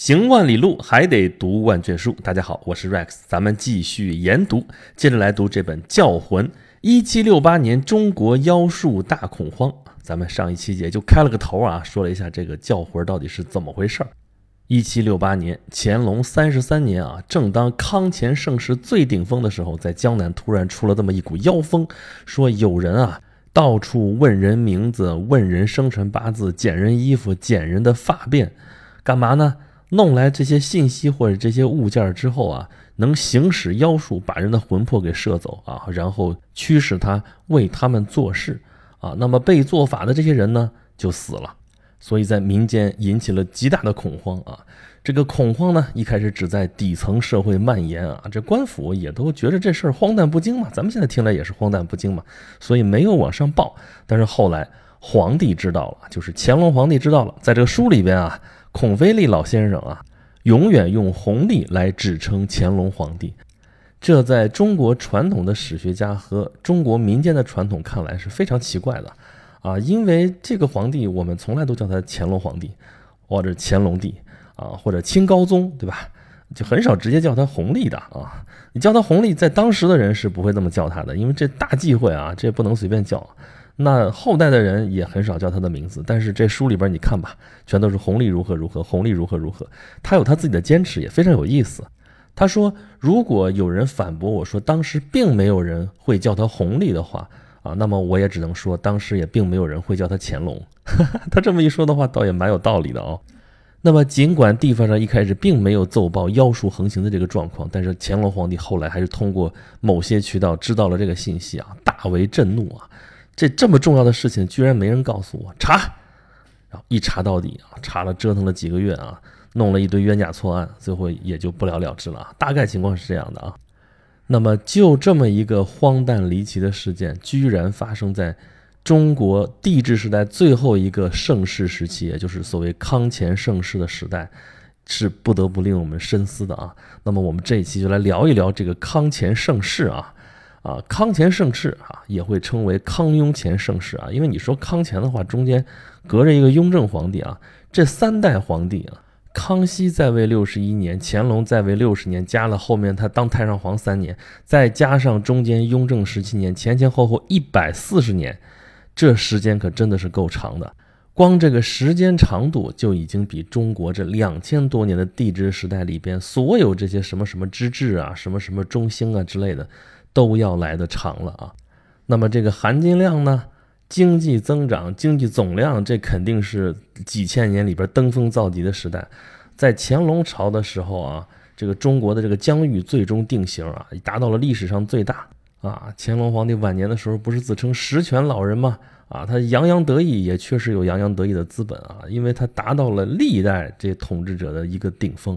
行万里路，还得读万卷书。大家好，我是 Rex，咱们继续研读，接着来读这本《教魂》。一七六八年，中国妖术大恐慌。咱们上一期也就开了个头啊，说了一下这个教魂到底是怎么回事儿。一七六八年，乾隆三十三年啊，正当康乾盛世最顶峰的时候，在江南突然出了这么一股妖风，说有人啊，到处问人名字，问人生辰八字，捡人衣服，捡人的发辫，干嘛呢？弄来这些信息或者这些物件之后啊，能行使妖术，把人的魂魄给摄走啊，然后驱使他为他们做事啊。那么被做法的这些人呢，就死了。所以在民间引起了极大的恐慌啊。这个恐慌呢，一开始只在底层社会蔓延啊，这官府也都觉得这事儿荒诞不经嘛。咱们现在听来也是荒诞不经嘛，所以没有往上报。但是后来皇帝知道了，就是乾隆皇帝知道了，在这个书里边啊。孔飞利老先生啊，永远用弘历来指称乾隆皇帝，这在中国传统的史学家和中国民间的传统看来是非常奇怪的啊，因为这个皇帝我们从来都叫他乾隆皇帝，或者乾隆帝啊，或者清高宗，对吧？就很少直接叫他弘历的啊。你叫他弘历，在当时的人是不会这么叫他的，因为这大忌讳啊，这不能随便叫。那后代的人也很少叫他的名字，但是这书里边你看吧，全都是弘历如何如何，弘历如何如何。他有他自己的坚持，也非常有意思。他说，如果有人反驳我说当时并没有人会叫他弘历的话啊，那么我也只能说当时也并没有人会叫他乾隆。他这么一说的话，倒也蛮有道理的哦。那么尽管地方上一开始并没有奏报妖术横行的这个状况，但是乾隆皇帝后来还是通过某些渠道知道了这个信息啊，大为震怒啊。这这么重要的事情，居然没人告诉我查，然后一查到底啊，查了折腾了几个月啊，弄了一堆冤假错案，最后也就不了了之了。大概情况是这样的啊。那么就这么一个荒诞离奇的事件，居然发生在中国帝制时代最后一个盛世时期，也就是所谓康乾盛世的时代，是不得不令我们深思的啊。那么我们这一期就来聊一聊这个康乾盛世啊。啊，康乾盛世啊，也会称为康雍乾盛世啊，因为你说康乾的话，中间隔着一个雍正皇帝啊，这三代皇帝啊，康熙在位六十一年，乾隆在位六十年，加了后面他当太上皇三年，再加上中间雍正十七年，前前后后一百四十年，这时间可真的是够长的。光这个时间长度就已经比中国这两千多年的帝制时代里边所有这些什么什么之治啊，什么什么中兴啊之类的。都要来的长了啊，那么这个含金量呢？经济增长、经济总量，这肯定是几千年里边登峰造极的时代。在乾隆朝的时候啊，这个中国的这个疆域最终定型啊，达到了历史上最大啊。乾隆皇帝晚年的时候不是自称十全老人吗？啊，他洋洋得意，也确实有洋洋得意的资本啊，因为他达到了历代这统治者的一个顶峰。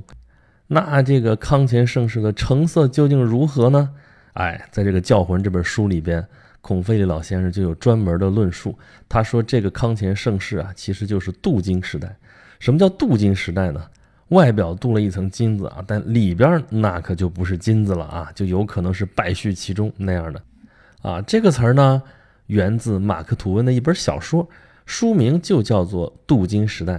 那这个康乾盛世的成色究竟如何呢？哎，在这个《教魂》这本书里边，孔飞利老先生就有专门的论述。他说，这个康乾盛世啊，其实就是镀金时代。什么叫镀金时代呢？外表镀了一层金子啊，但里边那可就不是金子了啊，就有可能是败絮其中那样的。啊，这个词儿呢，源自马克吐温的一本小说，书名就叫做《镀金时代》。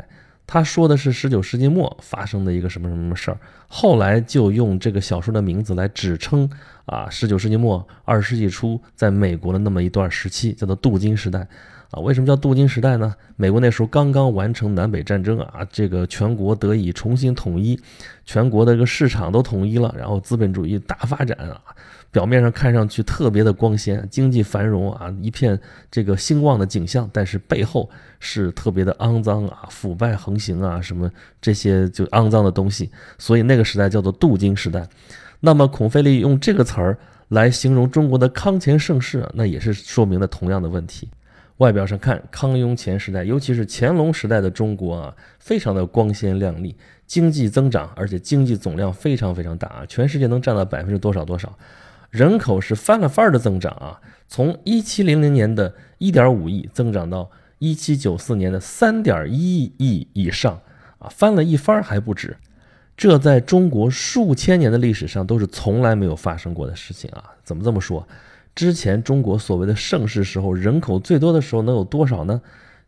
他说的是十九世纪末发生的一个什么什么事儿，后来就用这个小说的名字来指称啊，十九世纪末二十世纪初在美国的那么一段时期，叫做镀金时代。啊。为什么叫镀金时代呢？美国那时候刚刚完成南北战争啊，这个全国得以重新统一，全国的这个市场都统一了，然后资本主义大发展啊。表面上看上去特别的光鲜，经济繁荣啊，一片这个兴旺的景象，但是背后是特别的肮脏啊，腐败横行啊，什么这些就肮脏的东西，所以那个时代叫做镀金时代。那么孔飞利用这个词儿来形容中国的康乾盛世，那也是说明了同样的问题。外表上看，康雍乾时代，尤其是乾隆时代的中国啊，非常的光鲜亮丽，经济增长，而且经济总量非常非常大啊，全世界能占到百分之多少多少。人口是翻了番儿的增长啊，从一七零零年的一点五亿增长到一七九四年的三点一亿以上啊，翻了一番还不止。这在中国数千年的历史上都是从来没有发生过的事情啊！怎么这么说？之前中国所谓的盛世时候，人口最多的时候能有多少呢？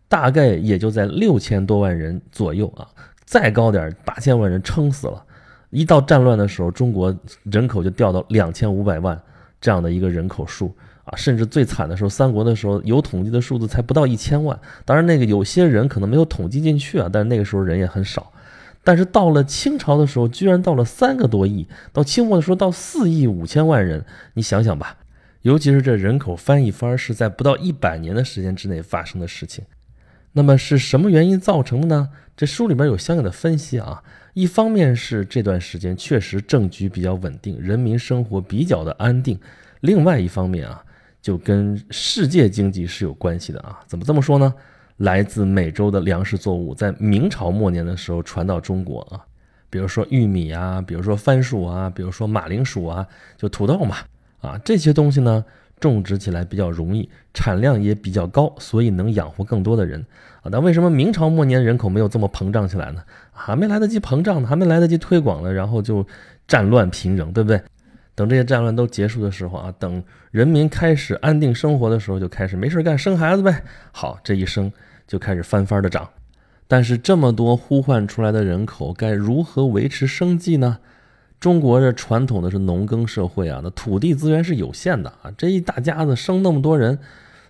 大概也就在六千多万人左右啊。再高点八千万人撑死了。一到战乱的时候，中国人口就掉到两千五百万这样的一个人口数啊，甚至最惨的时候，三国的时候有统计的数字才不到一千万。当然，那个有些人可能没有统计进去啊，但是那个时候人也很少。但是到了清朝的时候，居然到了三个多亿，到清末的时候到四亿五千万人，你想想吧，尤其是这人口翻一番是在不到一百年的时间之内发生的事情。那么是什么原因造成的呢？这书里边有相应的分析啊。一方面是这段时间确实政局比较稳定，人民生活比较的安定；另外一方面啊，就跟世界经济是有关系的啊。怎么这么说呢？来自美洲的粮食作物在明朝末年的时候传到中国啊，比如说玉米啊，比如说番薯啊，比如说马铃薯啊，就土豆嘛啊，这些东西呢。种植起来比较容易，产量也比较高，所以能养活更多的人啊。但为什么明朝末年人口没有这么膨胀起来呢？还没来得及膨胀呢，还没来得及推广呢，然后就战乱频仍，对不对？等这些战乱都结束的时候啊，等人民开始安定生活的时候，就开始没事干生孩子呗。好，这一生就开始翻番的长。但是这么多呼唤出来的人口，该如何维持生计呢？中国这传统的是农耕社会啊，那土地资源是有限的啊，这一大家子生那么多人，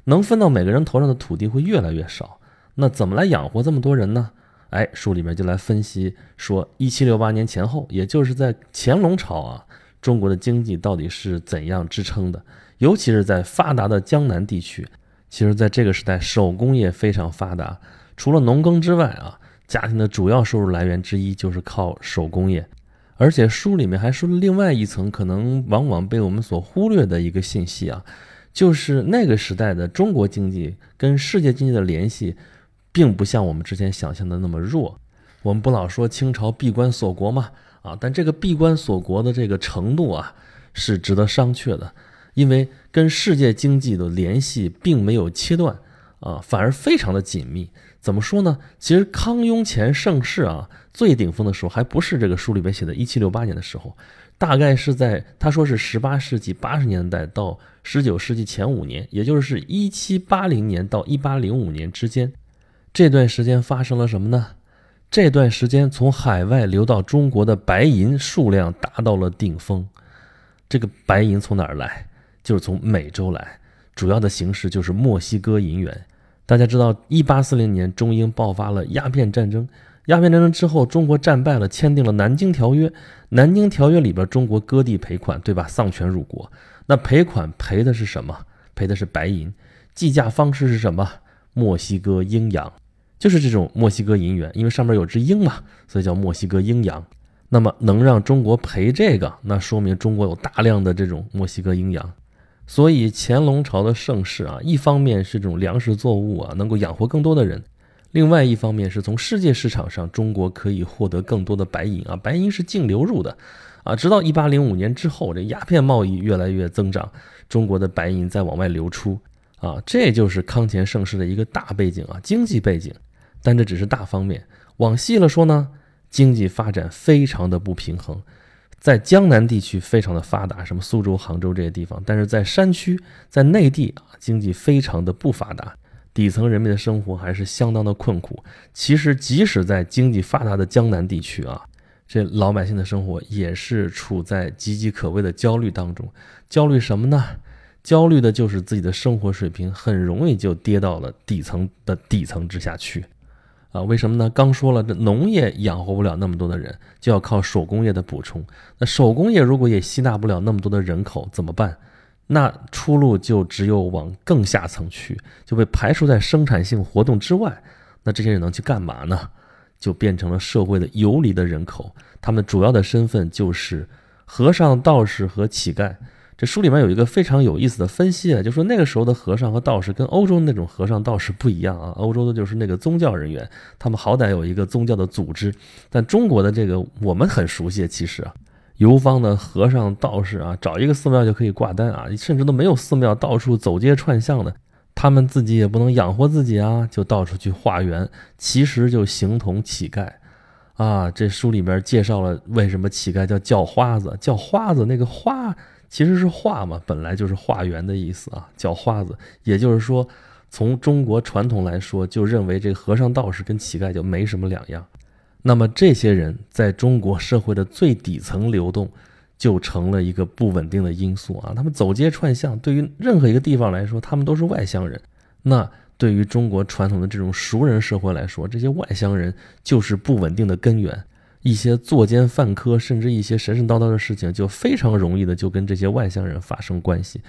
能分到每个人头上的土地会越来越少。那怎么来养活这么多人呢？哎，书里面就来分析说，一七六八年前后，也就是在乾隆朝啊，中国的经济到底是怎样支撑的？尤其是在发达的江南地区，其实在这个时代手工业非常发达，除了农耕之外啊，家庭的主要收入来源之一就是靠手工业。而且书里面还说了另外一层可能往往被我们所忽略的一个信息啊，就是那个时代的中国经济跟世界经济的联系，并不像我们之前想象的那么弱。我们不老说清朝闭关锁国嘛，啊，但这个闭关锁国的这个程度啊，是值得商榷的，因为跟世界经济的联系并没有切断啊，反而非常的紧密。怎么说呢？其实康雍乾盛世啊，最顶峰的时候还不是这个书里边写的1768年的时候，大概是在他说是18世纪80年代到19世纪前五年，也就是1780年到1805年之间，这段时间发生了什么呢？这段时间从海外流到中国的白银数量达到了顶峰。这个白银从哪儿来？就是从美洲来，主要的形式就是墨西哥银元。大家知道，一八四零年中英爆发了鸦片战争。鸦片战争之后，中国战败了，签订了《南京条约》。《南京条约》里边，中国割地赔款，对吧？丧权辱国。那赔款赔的是什么？赔的是白银。计价方式是什么？墨西哥鹰洋，就是这种墨西哥银元，因为上面有只鹰嘛，所以叫墨西哥鹰洋。那么能让中国赔这个，那说明中国有大量的这种墨西哥鹰洋。所以乾隆朝的盛世啊，一方面是这种粮食作物啊能够养活更多的人，另外一方面是从世界市场上中国可以获得更多的白银啊，白银是净流入的，啊，直到一八零五年之后，这鸦片贸易越来越增长，中国的白银在往外流出，啊，这就是康乾盛世的一个大背景啊，经济背景，但这只是大方面，往细了说呢，经济发展非常的不平衡。在江南地区非常的发达，什么苏州、杭州这些地方，但是在山区、在内地啊，经济非常的不发达，底层人民的生活还是相当的困苦。其实，即使在经济发达的江南地区啊，这老百姓的生活也是处在岌岌可危的焦虑当中。焦虑什么呢？焦虑的就是自己的生活水平很容易就跌到了底层的底层之下去。啊，为什么呢？刚说了，这农业养活不了那么多的人，就要靠手工业的补充。那手工业如果也吸纳不了那么多的人口，怎么办？那出路就只有往更下层去，就被排除在生产性活动之外。那这些人能去干嘛呢？就变成了社会的游离的人口，他们主要的身份就是和尚、道士和乞丐。这书里面有一个非常有意思的分析啊，就说那个时候的和尚和道士跟欧洲那种和尚道士不一样啊，欧洲的就是那个宗教人员，他们好歹有一个宗教的组织，但中国的这个我们很熟悉，其实啊，游方的和尚道士啊，找一个寺庙就可以挂单啊，甚至都没有寺庙，到处走街串巷的，他们自己也不能养活自己啊，就到处去化缘，其实就形同乞丐啊。这书里边介绍了为什么乞丐叫叫花子，叫花子那个花。其实是化嘛，本来就是化缘的意思啊，叫花子。也就是说，从中国传统来说，就认为这和尚道士跟乞丐就没什么两样。那么这些人在中国社会的最底层流动，就成了一个不稳定的因素啊。他们走街串巷，对于任何一个地方来说，他们都是外乡人。那对于中国传统的这种熟人社会来说，这些外乡人就是不稳定的根源。一些作奸犯科，甚至一些神神叨叨的事情，就非常容易的就跟这些外乡人发生关系。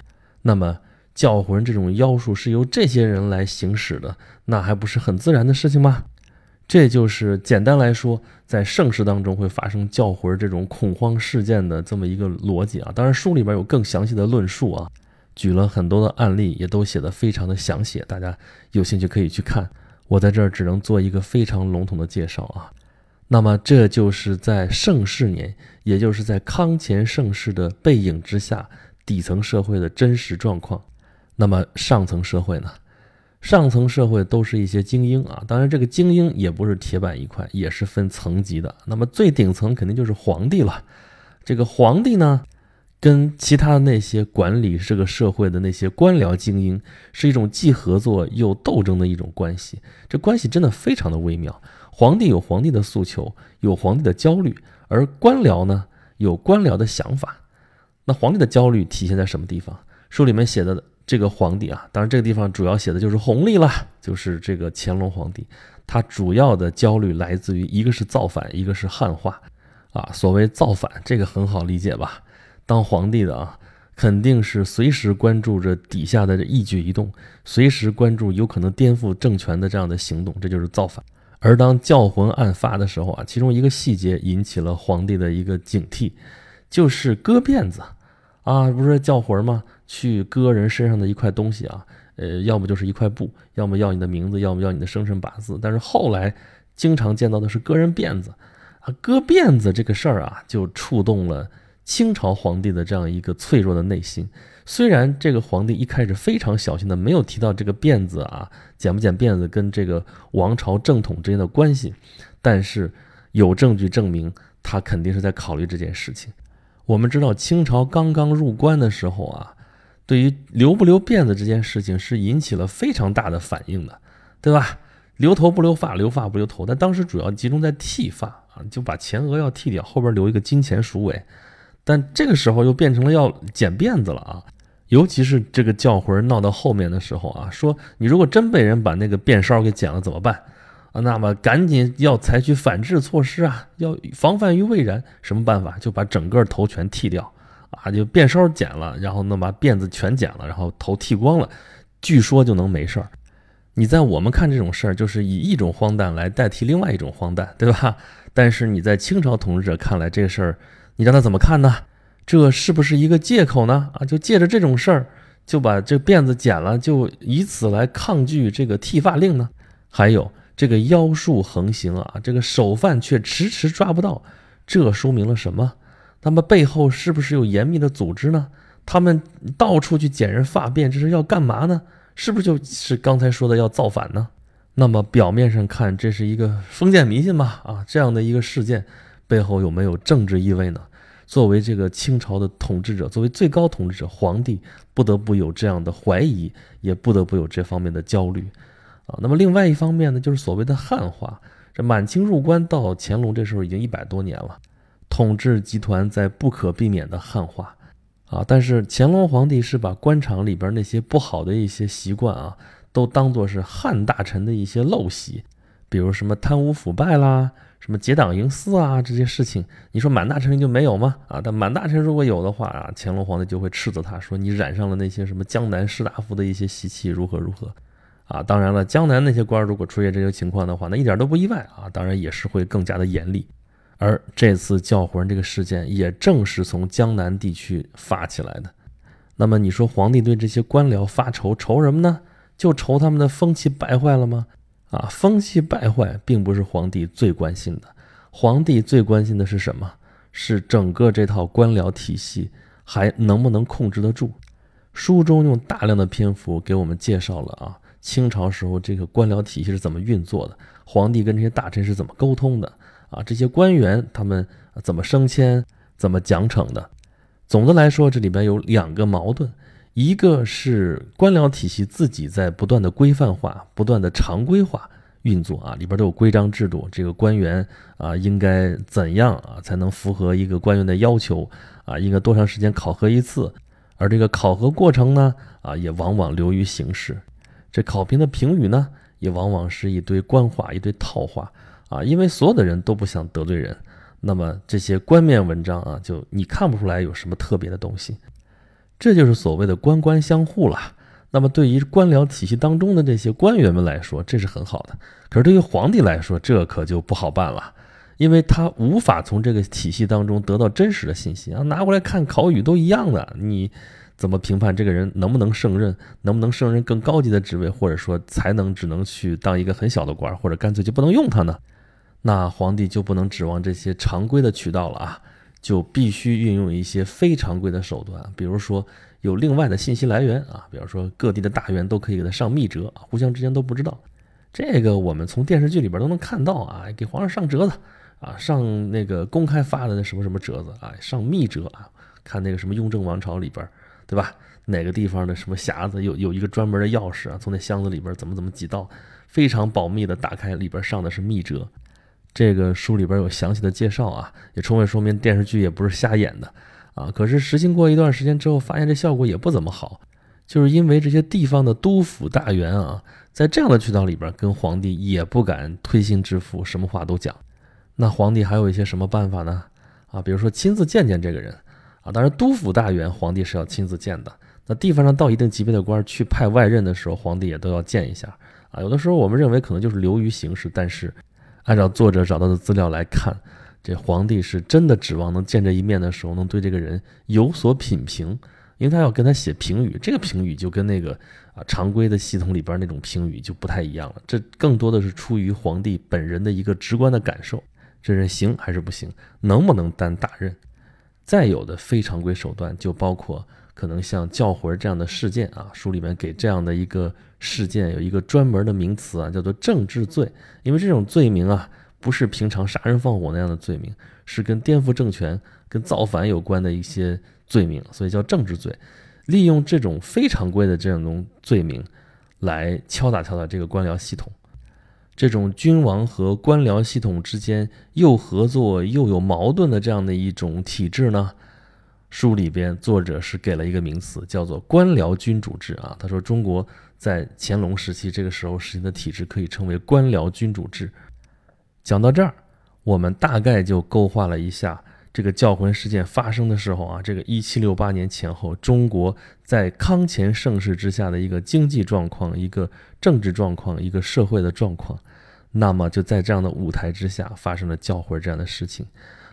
那么教魂这种妖术是由这些人来行使的，那还不是很自然的事情吗？这就是简单来说，在盛世当中会发生叫魂这种恐慌事件的这么一个逻辑啊。当然，书里边有更详细的论述啊，举了很多的案例，也都写的非常的详细，大家有兴趣可以去看。我在这儿只能做一个非常笼统的介绍啊。那么，这就是在盛世年，也就是在康乾盛世的背影之下，底层社会的真实状况。那么，上层社会呢？上层社会都是一些精英啊，当然这个精英也不是铁板一块，也是分层级的。那么最顶层肯定就是皇帝了。这个皇帝呢，跟其他的那些管理这个社会的那些官僚精英，是一种既合作又斗争的一种关系。这关系真的非常的微妙。皇帝有皇帝的诉求，有皇帝的焦虑，而官僚呢，有官僚的想法。那皇帝的焦虑体现在什么地方？书里面写的。这个皇帝啊，当然这个地方主要写的就是弘历了，就是这个乾隆皇帝，他主要的焦虑来自于一个是造反，一个是汉化，啊，所谓造反，这个很好理解吧？当皇帝的啊，肯定是随时关注着底下的一举一动，随时关注有可能颠覆政权的这样的行动，这就是造反。而当教魂案发的时候啊，其中一个细节引起了皇帝的一个警惕，就是割辫子，啊，不是叫魂吗？去割人身上的一块东西啊，呃，要么就是一块布，要么要你的名字，要么要你的生辰八字。但是后来经常见到的是割人辫子，啊，割辫子这个事儿啊，就触动了清朝皇帝的这样一个脆弱的内心。虽然这个皇帝一开始非常小心的没有提到这个辫子啊，剪不剪辫子跟这个王朝正统之间的关系，但是有证据证明他肯定是在考虑这件事情。我们知道清朝刚刚入关的时候啊。对于留不留辫子这件事情是引起了非常大的反应的，对吧？留头不留发，留发不留头。但当时主要集中在剃发啊，就把前额要剃掉，后边留一个金钱鼠尾。但这个时候又变成了要剪辫子了啊！尤其是这个叫魂闹到后面的时候啊，说你如果真被人把那个辫梢给剪了怎么办啊？那么赶紧要采取反制措施啊，要防范于未然。什么办法？就把整个头全剃掉。啊，就辫梢剪了，然后呢把辫子全剪了，然后头剃光了，据说就能没事儿。你在我们看这种事儿，就是以一种荒诞来代替另外一种荒诞，对吧？但是你在清朝统治者看来，这事儿你让他怎么看呢？这是不是一个借口呢？啊，就借着这种事儿就把这辫子剪了，就以此来抗拒这个剃发令呢？还有这个妖术横行啊，这个首犯却迟迟抓不到，这说明了什么？那么背后是不是有严密的组织呢？他们到处去捡人发辫，这是要干嘛呢？是不是就是刚才说的要造反呢？那么表面上看，这是一个封建迷信吧？啊，这样的一个事件背后有没有政治意味呢？作为这个清朝的统治者，作为最高统治者，皇帝不得不有这样的怀疑，也不得不有这方面的焦虑啊。那么另外一方面呢，就是所谓的汉化。这满清入关到乾隆这时候已经一百多年了。统治集团在不可避免的汉化，啊，但是乾隆皇帝是把官场里边那些不好的一些习惯啊，都当做是汉大臣的一些陋习，比如什么贪污腐败啦，什么结党营私啊这些事情，你说满大臣就没有吗？啊，但满大臣如果有的话啊，乾隆皇帝就会斥责他说你染上了那些什么江南士大夫的一些习气，如何如何，啊，当然了，江南那些官如果出现这些情况的话，那一点都不意外啊，当然也是会更加的严厉。而这次叫魂这个事件，也正是从江南地区发起来的。那么你说皇帝对这些官僚发愁，愁什么呢？就愁他们的风气败坏了吗？啊，风气败坏并不是皇帝最关心的。皇帝最关心的是什么？是整个这套官僚体系还能不能控制得住？书中用大量的篇幅给我们介绍了啊，清朝时候这个官僚体系是怎么运作的，皇帝跟这些大臣是怎么沟通的。啊，这些官员他们怎么升迁、怎么奖惩的？总的来说，这里边有两个矛盾：一个是官僚体系自己在不断的规范化、不断的常规化，运作啊，里边都有规章制度，这个官员啊应该怎样啊才能符合一个官员的要求啊？应该多长时间考核一次？而这个考核过程呢啊也往往流于形式，这考评的评语呢也往往是一堆官话、一堆套话啊，因为所有的人都不想得罪人，那么这些官面文章啊就你看不出来有什么特别的东西，这就是所谓的官官相护了。那么，对于官僚体系当中的这些官员们来说，这是很好的。可是，对于皇帝来说，这可就不好办了，因为他无法从这个体系当中得到真实的信息啊。拿过来看考语都一样的，你怎么评判这个人能不能胜任，能不能胜任更高级的职位，或者说才能只能去当一个很小的官，或者干脆就不能用他呢？那皇帝就不能指望这些常规的渠道了啊，就必须运用一些非常规的手段，比如说。有另外的信息来源啊，比方说各地的大员都可以给他上密折，互相之间都不知道。这个我们从电视剧里边都能看到啊，给皇上上折子啊，上那个公开发的那什么什么折子啊，上密折啊，看那个什么雍正王朝里边，对吧？哪个地方的什么匣子有有一个专门的钥匙啊，从那箱子里边怎么怎么几道，非常保密的打开，里边上的是密折。这个书里边有详细的介绍啊，也充分说明电视剧也不是瞎演的。啊，可是实行过一段时间之后，发现这效果也不怎么好，就是因为这些地方的督府大员啊，在这样的渠道里边跟皇帝也不敢推心置腹，什么话都讲。那皇帝还有一些什么办法呢？啊，比如说亲自见见这个人啊，当然督府大员皇帝是要亲自见的。那地方上到一定级别的官去派外任的时候，皇帝也都要见一下啊。有的时候我们认为可能就是流于形式，但是按照作者找到的资料来看。这皇帝是真的指望能见这一面的时候，能对这个人有所品评，因为他要跟他写评语，这个评语就跟那个啊常规的系统里边那种评语就不太一样了。这更多的是出于皇帝本人的一个直观的感受，这人行还是不行，能不能担大任？再有的非常规手段就包括可能像教魂这样的事件啊，书里面给这样的一个事件有一个专门的名词啊，叫做政治罪，因为这种罪名啊。不是平常杀人放火那样的罪名，是跟颠覆政权、跟造反有关的一些罪名，所以叫政治罪。利用这种非常规的这种罪名，来敲打敲打这个官僚系统。这种君王和官僚系统之间又合作又有矛盾的这样的一种体制呢？书里边作者是给了一个名词，叫做官僚君主制啊。他说，中国在乾隆时期这个时候实行的体制可以称为官僚君主制。讲到这儿，我们大概就勾画了一下这个教魂事件发生的时候啊，这个一七六八年前后，中国在康乾盛世之下的一个经济状况、一个政治状况、一个社会的状况。那么就在这样的舞台之下，发生了教魂这样的事情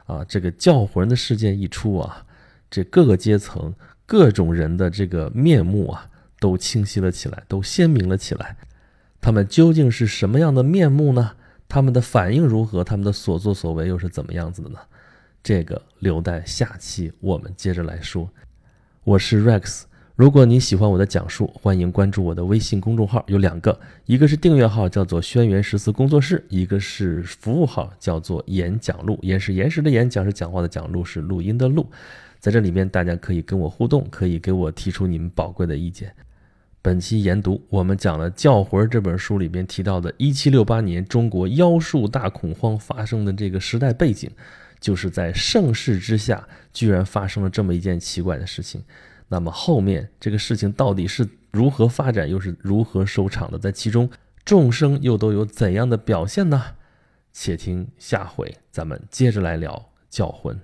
啊。这个教魂的事件一出啊，这各个阶层、各种人的这个面目啊，都清晰了起来，都鲜明了起来。他们究竟是什么样的面目呢？他们的反应如何？他们的所作所为又是怎么样子的呢？这个留待下期我们接着来说。我是 Rex，如果你喜欢我的讲述，欢迎关注我的微信公众号，有两个，一个是订阅号，叫做“轩辕十四工作室”，一个是服务号，叫做“演讲录”。演是岩石的演，讲是讲话的讲，录是录音的录。在这里面，大家可以跟我互动，可以给我提出你们宝贵的意见。本期研读，我们讲了《教魂》这本书里边提到的1768年中国妖术大恐慌发生的这个时代背景，就是在盛世之下，居然发生了这么一件奇怪的事情。那么后面这个事情到底是如何发展，又是如何收场的？在其中，众生又都有怎样的表现呢？且听下回咱们接着来聊《教魂》。